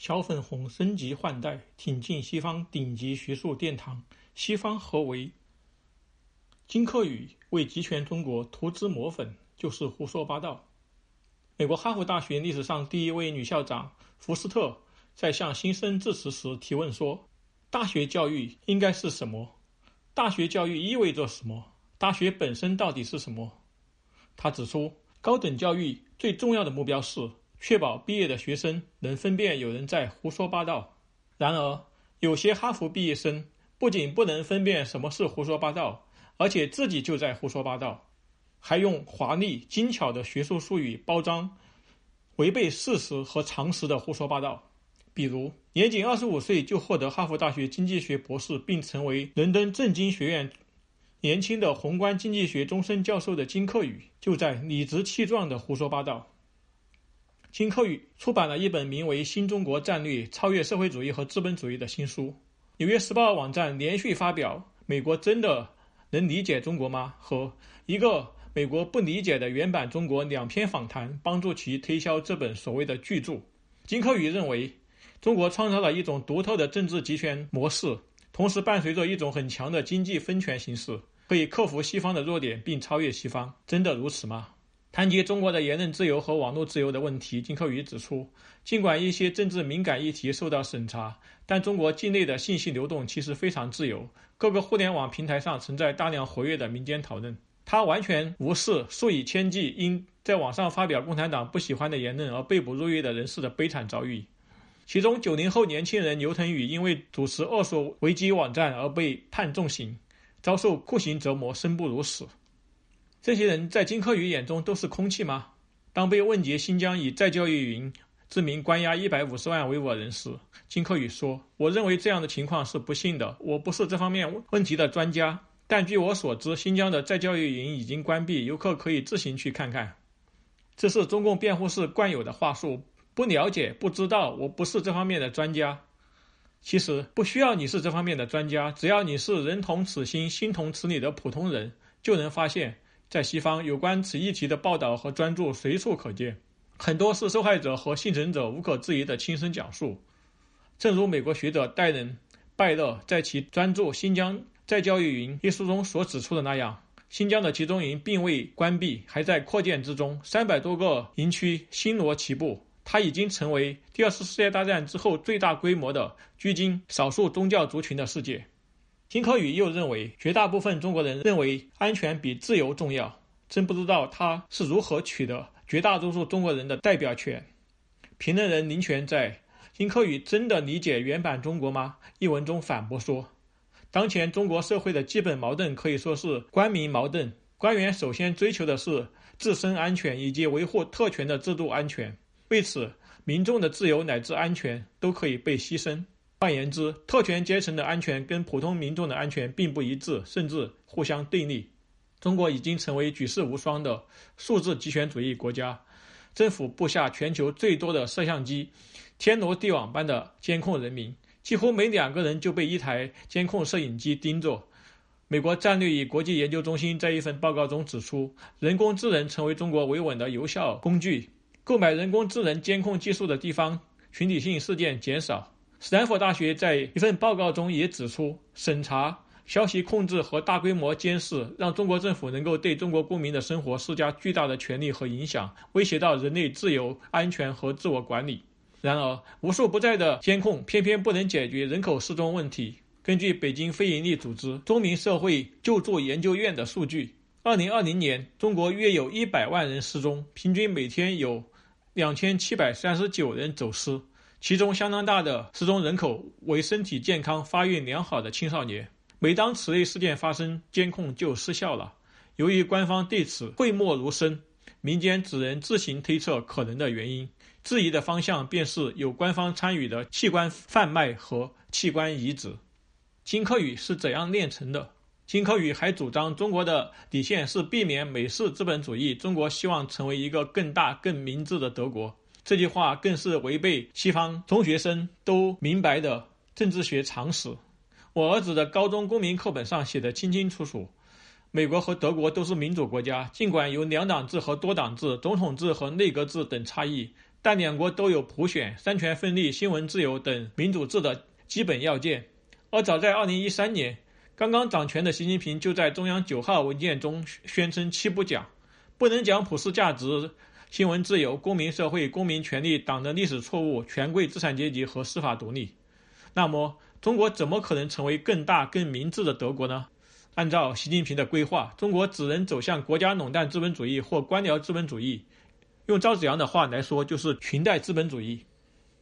小粉红升级换代，挺进西方顶级学术殿堂，西方何为？金克宇为集权中国涂脂抹粉，就是胡说八道。美国哈佛大学历史上第一位女校长福斯特在向新生致辞时提问说：“大学教育应该是什么？大学教育意味着什么？大学本身到底是什么？”他指出，高等教育最重要的目标是确保毕业的学生能分辨有人在胡说八道。然而，有些哈佛毕业生不仅不能分辨什么是胡说八道。而且自己就在胡说八道，还用华丽精巧的学术术语包装违背事实和常识的胡说八道。比如，年仅二十五岁就获得哈佛大学经济学博士，并成为伦敦政经学院年轻的宏观经济学终身教授的金克宇，就在理直气壮的胡说八道。金克宇出版了一本名为《新中国战略：超越社会主义和资本主义》的新书。《纽约时报》网站连续发表：“美国真的？”能理解中国吗？和一个美国不理解的原版中国两篇访谈，帮助其推销这本所谓的巨著。金科宇认为，中国创造了一种独特的政治集权模式，同时伴随着一种很强的经济分权形式，可以克服西方的弱点并超越西方。真的如此吗？谈及中国的言论自由和网络自由的问题，金克宇指出，尽管一些政治敏感议题受到审查，但中国境内的信息流动其实非常自由。各个互联网平台上存在大量活跃的民间讨论。他完全无视数以千计因在网上发表共产党不喜欢的言论而被捕入狱的人士的悲惨遭遇。其中，九零后年轻人牛腾宇因为主持恶俗维基网站而被判重刑，遭受酷刑折磨，生不如死。这些人在金科宇眼中都是空气吗？当被问及新疆以再教育营之名关押一百五十万维吾尔人时，金科宇说：“我认为这样的情况是不幸的。我不是这方面问题的专家，但据我所知，新疆的再教育营已经关闭，游客可以自行去看看。”这是中共辩护室惯有的话术：“不了解，不知道，我不是这方面的专家。”其实不需要你是这方面的专家，只要你是人同此心、心同此理的普通人，就能发现。在西方，有关此议题的报道和专著随处可见，很多是受害者和幸存者无可置疑的亲身讲述。正如美国学者戴伦·拜勒在其专著《新疆再教育营》一书中所指出的那样，新疆的集中营并未关闭，还在扩建之中，三百多个营区星罗棋布。它已经成为第二次世界大战之后最大规模的拘禁少数宗教族群的世界。金科宇又认为，绝大部分中国人认为安全比自由重要。真不知道他是如何取得绝大多数中国人的代表权。评论人林权在《金科宇真的理解原版中国吗》一文中反驳说：“当前中国社会的基本矛盾可以说是官民矛盾。官员首先追求的是自身安全以及维护特权的制度安全，为此，民众的自由乃至安全都可以被牺牲。”换言之，特权阶层的安全跟普通民众的安全并不一致，甚至互相对立。中国已经成为举世无双的数字集权主义国家，政府布下全球最多的摄像机，天罗地网般的监控人民，几乎每两个人就被一台监控摄影机盯着。美国战略与国际研究中心在一份报告中指出，人工智能成为中国维稳的有效工具，购买人工智能监控技术的地方，群体性事件减少。斯坦福大学在一份报告中也指出，审查、消息控制和大规模监视让中国政府能够对中国公民的生活施加巨大的权力和影响，威胁到人类自由、安全和自我管理。然而，无处不在的监控偏偏不能解决人口失踪问题。根据北京非营利组织中民社会救助研究院的数据，二零二零年，中国约有一百万人失踪，平均每天有两千七百三十九人走失。其中相当大的失踪人口为身体健康、发育良好的青少年。每当此类事件发生，监控就失效了。由于官方对此讳莫如深，民间只能自行推测可能的原因。质疑的方向便是有官方参与的器官贩卖和器官移植。金科宇是怎样炼成的？金科宇还主张，中国的底线是避免美式资本主义。中国希望成为一个更大、更明智的德国。这句话更是违背西方中学生都明白的政治学常识。我儿子的高中公民课本上写的清清楚楚：美国和德国都是民主国家，尽管有两党制和多党制、总统制和内阁制等差异，但两国都有普选、三权分立、新闻自由等民主制的基本要件。而早在2013年，刚刚掌权的习近平就在中央九号文件中宣称“七不讲”，不能讲普世价值、新闻自由、公民社会、公民权利、党的历史错误、权贵资产阶级和司法独立。那么，中国怎么可能成为更大、更明智的德国呢？按照习近平的规划，中国只能走向国家垄断资本主义或官僚资本主义。用赵子阳的话来说，就是裙带资本主义。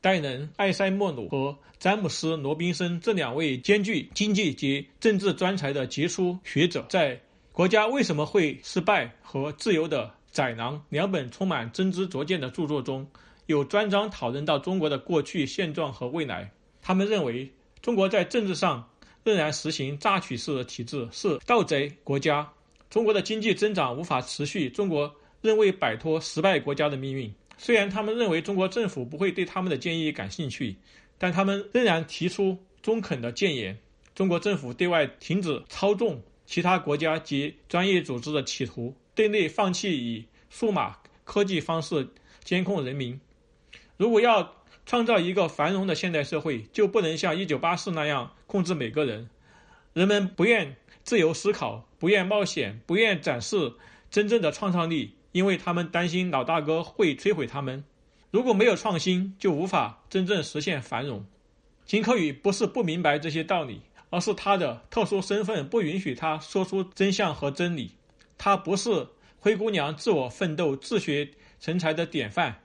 戴能、艾塞莫努和詹姆斯·罗宾森这两位兼具经济及政治专才的杰出学者，在《国家为什么会失败》和《自由的宰囊》两本充满真知灼见的著作中，有专章讨论到中国的过去现状和未来。他们认为，中国在政治上仍然实行榨取式的体制，是盗贼国家。中国的经济增长无法持续，中国。仍未摆脱失败国家的命运。虽然他们认为中国政府不会对他们的建议感兴趣，但他们仍然提出中肯的谏言。中国政府对外停止操纵其他国家及专业组织的企图，对内放弃以数码科技方式监控人民。如果要创造一个繁荣的现代社会，就不能像1984那样控制每个人。人们不愿自由思考，不愿冒险，不愿展示真正的创造力。因为他们担心老大哥会摧毁他们，如果没有创新，就无法真正实现繁荣。金克宇不是不明白这些道理，而是他的特殊身份不允许他说出真相和真理。她不是灰姑娘自我奋斗、自学成才的典范。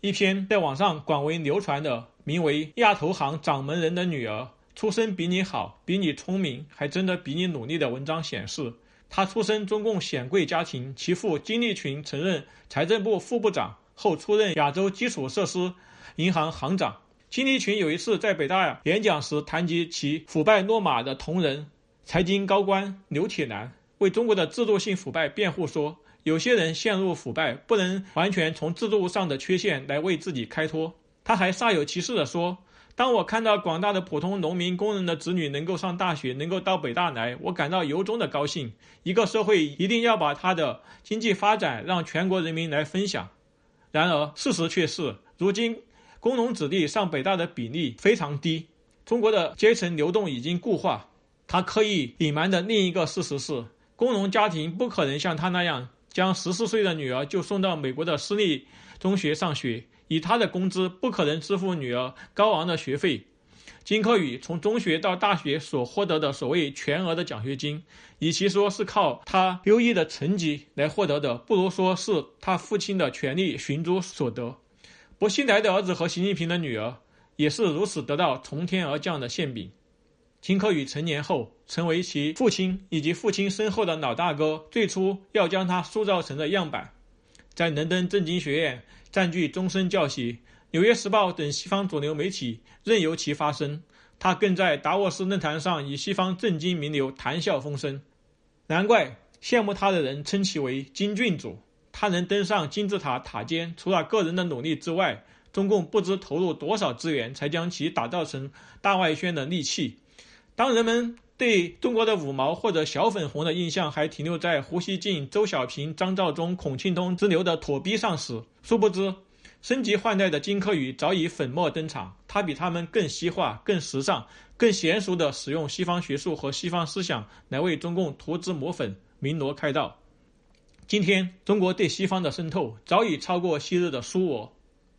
一篇在网上广为流传的名为《亚投行掌门人的女儿出身比你好、比你聪明，还真的比你努力》的文章显示。她出身中共显贵家庭，其父金立群曾任财政部副部长，后出任亚洲基础设施银行行长。金立群有一次在北大演讲时谈及其腐败落马的同仁财经高官刘铁男，为中国的制度性腐败辩护说：“有些人陷入腐败，不能完全从制度上的缺陷来为自己开脱。”他还煞有其事地说。当我看到广大的普通农民工人的子女能够上大学，能够到北大来，我感到由衷的高兴。一个社会一定要把它的经济发展让全国人民来分享。然而，事实却是，如今工农子弟上北大的比例非常低。中国的阶层流动已经固化。他刻意隐瞒的另一个事实是，工农家庭不可能像他那样将十四岁的女儿就送到美国的私立中学上学。以他的工资不可能支付女儿高昂的学费。金科宇从中学到大学所获得的所谓全额的奖学金，与其说是靠他优异的成绩来获得的，不如说是他父亲的权力寻租所得。薄熙来的儿子和习近平的女儿也是如此得到从天而降的馅饼。金科宇成年后，成为其父亲以及父亲身后的老大哥最初要将他塑造成的样板，在伦敦政经学院。占据终身教席，《纽约时报》等西方主流媒体任由其发声。他更在达沃斯论坛上与西方政经名流谈笑风生。难怪羡慕他的人称其为“金郡主”。他能登上金字塔塔尖，除了个人的努力之外，中共不知投入多少资源才将其打造成大外宣的利器。当人们对中国的五毛或者小粉红的印象还停留在胡锡进、周小平、张召忠、孔庆东之流的妥逼上时，殊不知，升级换代的金科宇早已粉墨登场。他比他们更西化、更时尚、更娴熟地使用西方学术和西方思想来为中共涂脂抹粉、鸣锣开道。今天，中国对西方的渗透早已超过昔日的苏俄。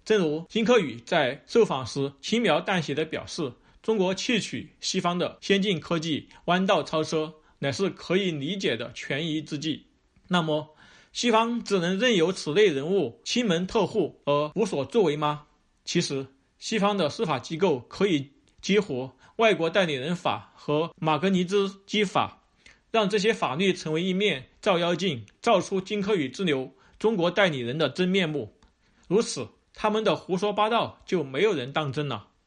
正如金科宇在受访时轻描淡写地表示。中国窃取西方的先进科技，弯道超车，乃是可以理解的权宜之计。那么，西方只能任由此类人物亲门特户而无所作为吗？其实，西方的司法机构可以激活《外国代理人法》和《马格尼兹基法》，让这些法律成为一面照妖镜，照出金科宇之流中国代理人的真面目。如此，他们的胡说八道就没有人当真了。